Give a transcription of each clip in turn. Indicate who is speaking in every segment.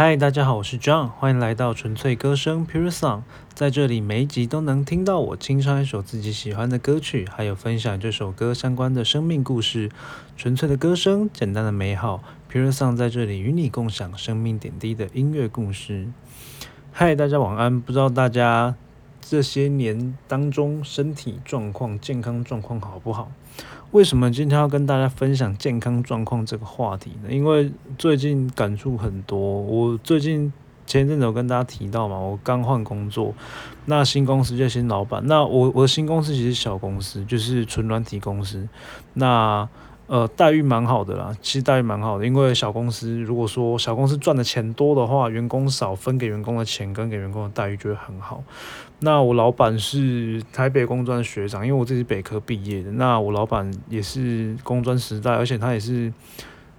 Speaker 1: 嗨，大家好，我是 John，欢迎来到纯粹歌声 Pure Song。在这里，每一集都能听到我清唱一首自己喜欢的歌曲，还有分享这首歌相关的生命故事。纯粹的歌声，简单的美好，Pure Song 在这里与你共享生命点滴的音乐故事。嗨，大家晚安。不知道大家这些年当中身体状况、健康状况好不好？为什么今天要跟大家分享健康状况这个话题呢？因为最近感触很多。我最近前一阵子有跟大家提到嘛，我刚换工作，那新公司就新老板。那我我的新公司其实小公司，就是纯软体公司。那呃，待遇蛮好的啦，其实待遇蛮好的，因为小公司如果说小公司赚的钱多的话，员工少分给员工的钱跟给员工的待遇就会很好。那我老板是台北工专的学长，因为我自己北科毕业的，那我老板也是工专时代，而且他也是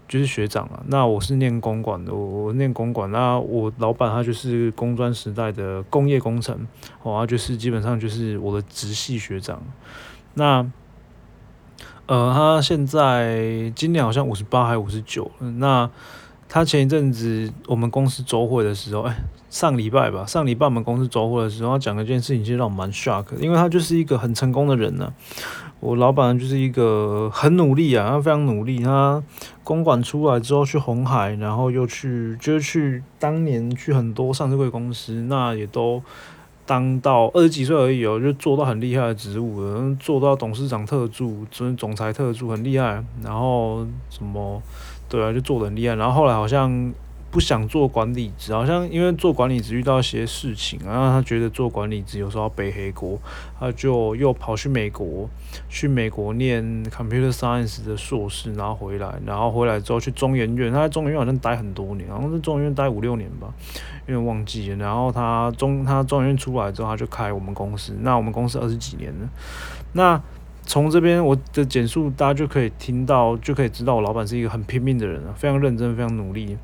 Speaker 1: 就是学长啊。那我是念公管的，我我念公管，那我老板他就是工专时代的工业工程，哦，就是基本上就是我的直系学长。那呃，他现在今年好像五十八还五十九。那他前一阵子我们公司周会的时候，哎，上礼拜吧，上礼拜我们公司周会的时候，他讲了一件事情，其实让我蛮 shock，因为他就是一个很成功的人呢。我老板就是一个很努力啊，他非常努力。他公馆出来之后去红海，然后又去就是去当年去很多上市贵公司，那也都。当到二十几岁而已哦，就做到很厉害的职务了，做到董事长特助、总总裁特助，很厉害。然后什么，对啊，就做的很厉害。然后后来好像。不想做管理职，好像因为做管理职遇到一些事情，然后他觉得做管理职有时候要背黑锅，他就又跑去美国，去美国念 computer science 的硕士，然后回来，然后回来之后去中研院，他在中研院好像待很多年，好像在中研院待五六年吧，因为忘记了。然后他中他中研院出来之后，他就开我们公司，那我们公司二十几年了，那。从这边我的简述，大家就可以听到，就可以知道我老板是一个很拼命的人啊，非常认真，非常努力。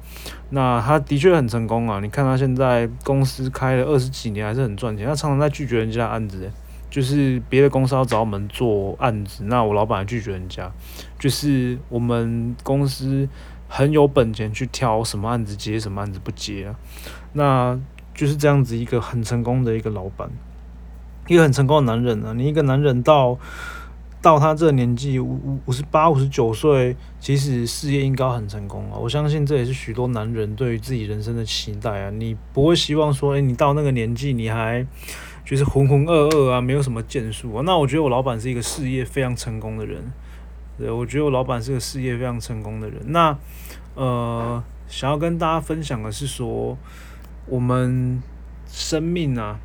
Speaker 1: 那他的确很成功啊，你看他现在公司开了二十几年，还是很赚钱。他常常在拒绝人家案子，就是别的公司要找我们做案子，那我老板拒绝人家，就是我们公司很有本钱去挑什么案子接，什么案子不接啊。那就是这样子一个很成功的一个老板，一个很成功的男人啊。你一个男人到。到他这个年纪五五五十八五十九岁，其实事业应该很成功啊！我相信这也是许多男人对于自己人生的期待啊！你不会希望说，诶，你到那个年纪你还就是浑浑噩噩啊，没有什么建树啊？那我觉得我老板是一个事业非常成功的人，对，我觉得我老板是个事业非常成功的人。那呃，想要跟大家分享的是说，我们生命啊。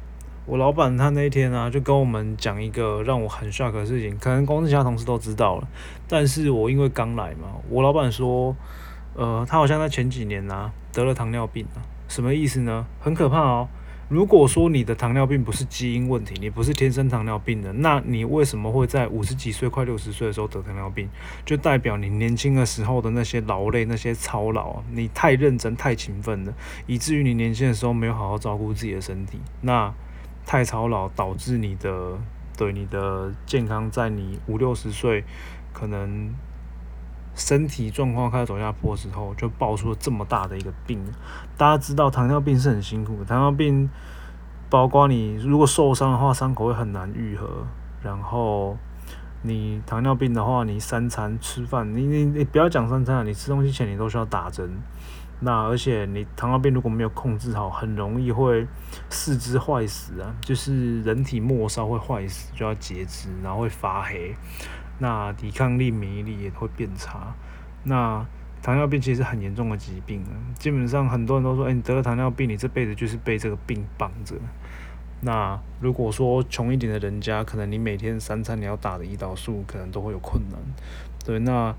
Speaker 1: 我老板他那一天啊，就跟我们讲一个让我很 shock 的事情，可能公司其他同事都知道了，但是我因为刚来嘛，我老板说，呃，他好像在前几年啊得了糖尿病啊，什么意思呢？很可怕哦。如果说你的糖尿病不是基因问题，你不是天生糖尿病的，那你为什么会在五十几岁、快六十岁的时候得糖尿病？就代表你年轻的时候的那些劳累、那些操劳，你太认真、太勤奋了，以至于你年轻的时候没有好好照顾自己的身体，那。太操劳导致你的对你的健康，在你五六十岁可能身体状况开始走下坡之后，就爆出了这么大的一个病。大家知道糖尿病是很辛苦的，糖尿病包括你如果受伤的话，伤口会很难愈合。然后你糖尿病的话，你三餐吃饭，你你你不要讲三餐了，你吃东西前你都需要打针。那而且你糖尿病如果没有控制好，很容易会四肢坏死啊，就是人体末梢会坏死，就要截肢，然后会发黑，那抵抗力、免疫力也会变差。那糖尿病其实很严重的疾病啊，基本上很多人都说，哎，你得了糖尿病，你这辈子就是被这个病绑着。那如果说穷一点的人家，可能你每天三餐你要打的胰岛素，可能都会有困难。对，那。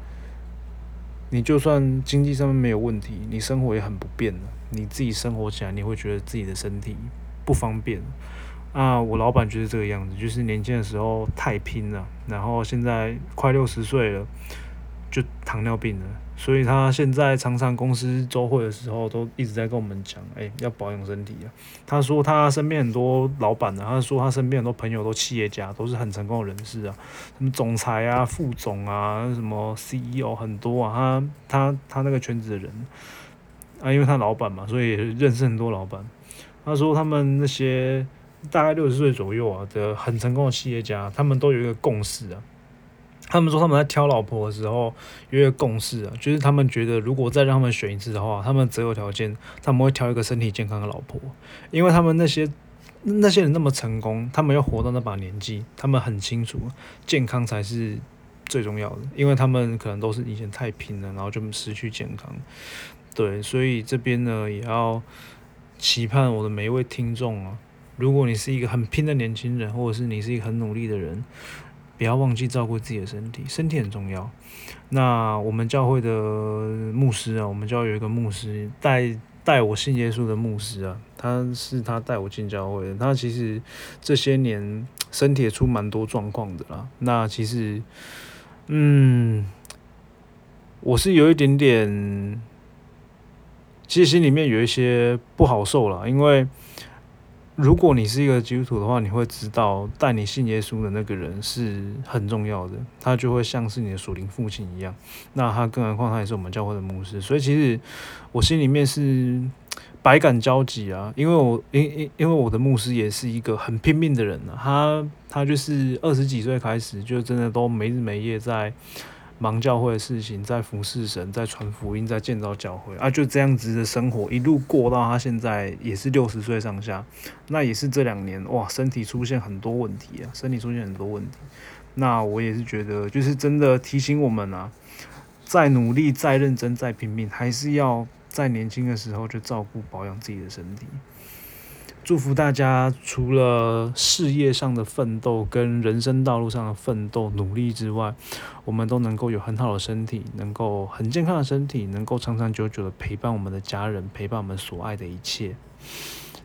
Speaker 1: 你就算经济上面没有问题，你生活也很不便了。你自己生活起来，你会觉得自己的身体不方便。啊，我老板就是这个样子，就是年轻的时候太拼了，然后现在快六十岁了。就糖尿病了，所以他现在常常公司周会的时候都一直在跟我们讲，哎，要保养身体啊。他说他身边很多老板呢，他说他身边很多朋友都企业家，都是很成功的人士啊，什么总裁啊、副总啊、什么 CEO 很多啊，他他他那个圈子的人，啊，因为他老板嘛，所以认识很多老板。他说他们那些大概六十岁左右啊的很成功的企业家，他们都有一个共识啊。他们说他们在挑老婆的时候有一个共识啊，就是他们觉得如果再让他们选一次的话，他们择偶条件他们会挑一个身体健康的老婆，因为他们那些那些人那么成功，他们要活到那把年纪，他们很清楚健康才是最重要的，因为他们可能都是以前太拼了，然后就失去健康。对，所以这边呢也要期盼我的每一位听众啊，如果你是一个很拼的年轻人，或者是你是一个很努力的人，不要忘记照顾自己的身体，身体很重要。那我们教会的牧师啊，我们教会有一个牧师带带我信耶稣的牧师啊，他是他带我进教会的。他其实这些年身体也出蛮多状况的啦。那其实，嗯，我是有一点点。其实心里面有一些不好受了，因为如果你是一个基督徒的话，你会知道带你信耶稣的那个人是很重要的，他就会像是你的属灵父亲一样。那他更何况他也是我们教会的牧师，所以其实我心里面是百感交集啊，因为我因因因为我的牧师也是一个很拼命的人呢，他他就是二十几岁开始就真的都没日没夜在。忙教会的事情，在服侍神，在传福音，在建造教会啊，就这样子的生活一路过到他现在也是六十岁上下，那也是这两年哇，身体出现很多问题啊，身体出现很多问题。那我也是觉得，就是真的提醒我们啊，再努力、再认真、再拼命，还是要在年轻的时候就照顾保养自己的身体。祝福大家，除了事业上的奋斗跟人生道路上的奋斗努力之外，我们都能够有很好的身体，能够很健康的身体，能够长长久久的陪伴我们的家人，陪伴我们所爱的一切。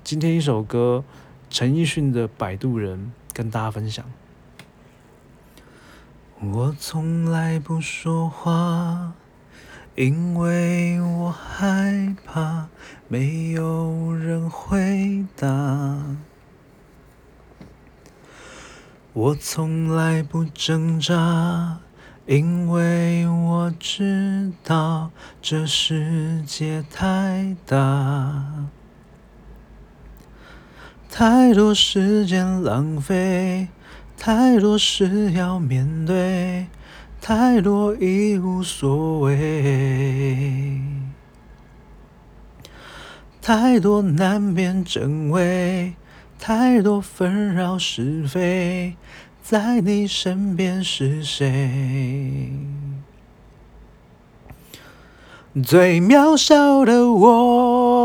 Speaker 1: 今天一首歌，陈奕迅的《摆渡人》跟大家分享。我从来不说话。因为我害怕没有人回答，我从来不挣扎，因为我知道这世界太大，太多时间浪费，太多事要面对。太多已无所谓，太多难辨真伪，太多纷扰是非，在你身边是谁？最渺小的我，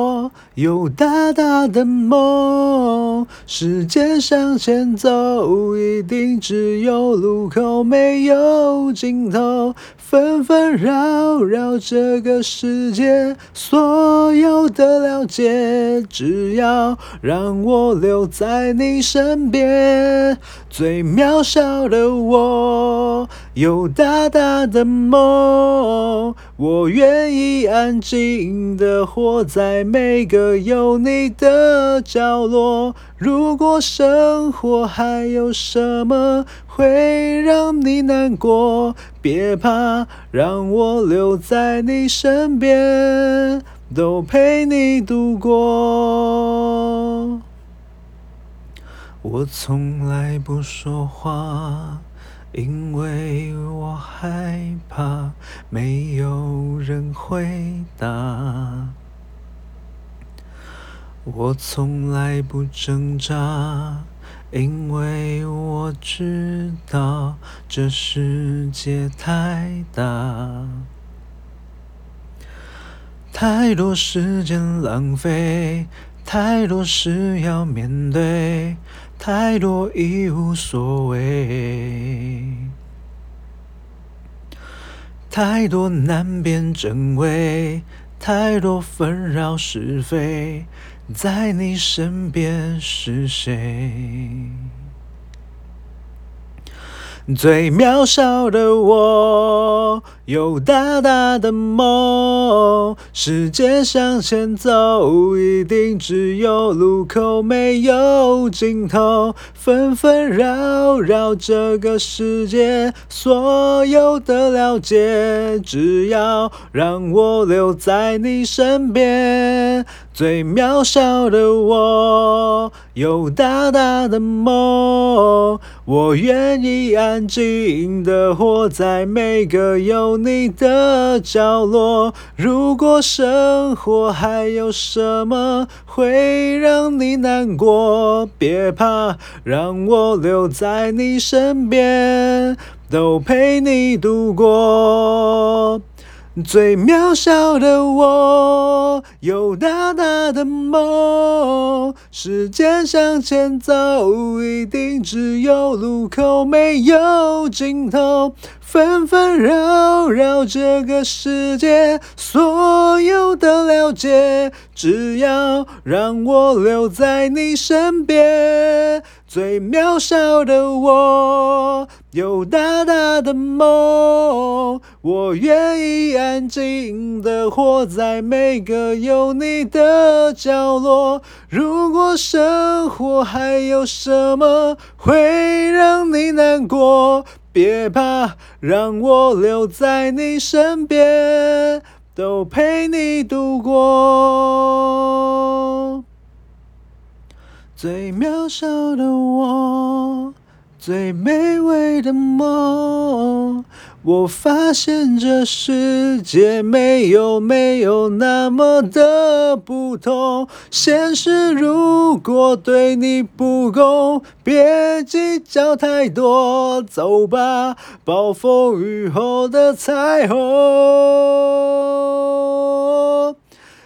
Speaker 1: 有大大的梦。时间向前走，一定只有路口，没有尽头。纷纷扰扰这个世界，所有的了解，只要让我留在你身边。最渺小的我，有大大的梦。我愿意安静的活在每个有你的角落。如果生活还有什么会让你难过，别怕，让我留在你身边，都陪你度过。我从来不说话。因为我害怕没有人回答，我从来不挣扎，因为我知道这世界太大，太多时间浪费，太多事要面对。太多已无所谓，太多难辨真伪，太多纷扰是非，在你身边是谁？最渺小的我。有大大的梦。时间向前走，一定只有路口，没有尽头。纷纷扰扰这个世界，所有的了解，只要让我留在你身边。最渺小的我，有大大的梦。我愿意安静的活在每个有你的角落。如果生活还有什么会让你难过，别怕，让我留在你身边，都陪你度过。最渺小的我，有大大的梦。时间向前走，一定只有路口，没有尽头。纷纷扰扰这个世界，所有的了解，只要让我留在你身边。最渺小的我，有大大的梦。我愿意安静的活在每个有你的角落。如果生活还有什么会让你难过，别怕，让我留在你身边，都陪你度过。最渺小的我，最美味的梦。我发现这世界没有没有那么的不同。现实如果对你不公，别计较太多，走吧，暴风雨后的彩虹。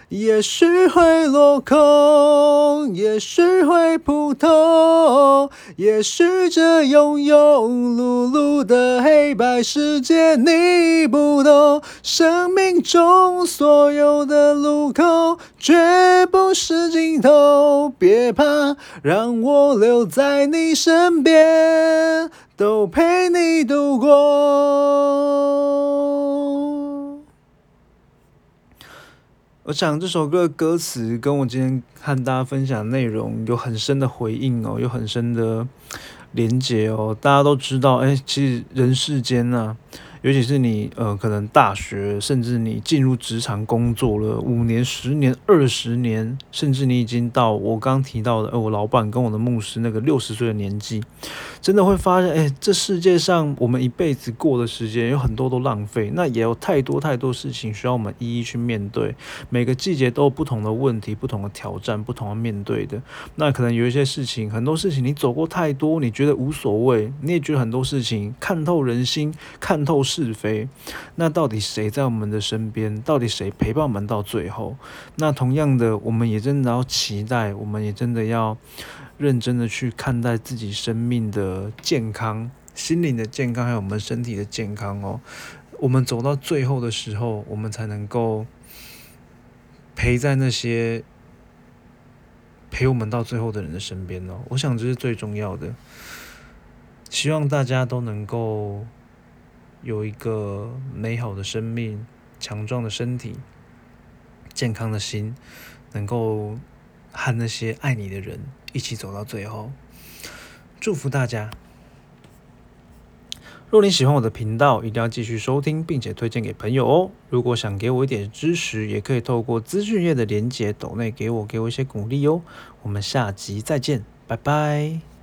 Speaker 1: 也许会落空，也许会普通，也许这庸庸碌碌的黑白世界你不懂。生命中所有的路口，绝不是尽头。别怕，让我留在你身边，都陪你度过。我想这首歌的歌词跟我今天和大家分享的内容有很深的回应哦，有很深的连接哦。大家都知道，哎，其实人世间呢。尤其是你，呃，可能大学，甚至你进入职场工作了五年、十年、二十年，甚至你已经到我刚提到的，呃，我老板跟我的牧师那个六十岁的年纪，真的会发现，哎，这世界上我们一辈子过的时间有很多都浪费，那也有太多太多事情需要我们一一去面对。每个季节都有不同的问题、不同的挑战、不同的面对的。那可能有一些事情，很多事情你走过太多，你觉得无所谓，你也觉得很多事情看透人心、看透。是非，那到底谁在我们的身边？到底谁陪伴我们到最后？那同样的，我们也真的要期待，我们也真的要认真的去看待自己生命的健康、心灵的健康，还有我们身体的健康哦。我们走到最后的时候，我们才能够陪在那些陪我们到最后的人的身边哦。我想这是最重要的。希望大家都能够。有一个美好的生命、强壮的身体、健康的心，能够和那些爱你的人一起走到最后。祝福大家！若你喜欢我的频道，一定要继续收听，并且推荐给朋友哦。如果想给我一点支持，也可以透过资讯页的连接抖内给我，给我一些鼓励哦。我们下集再见，拜拜。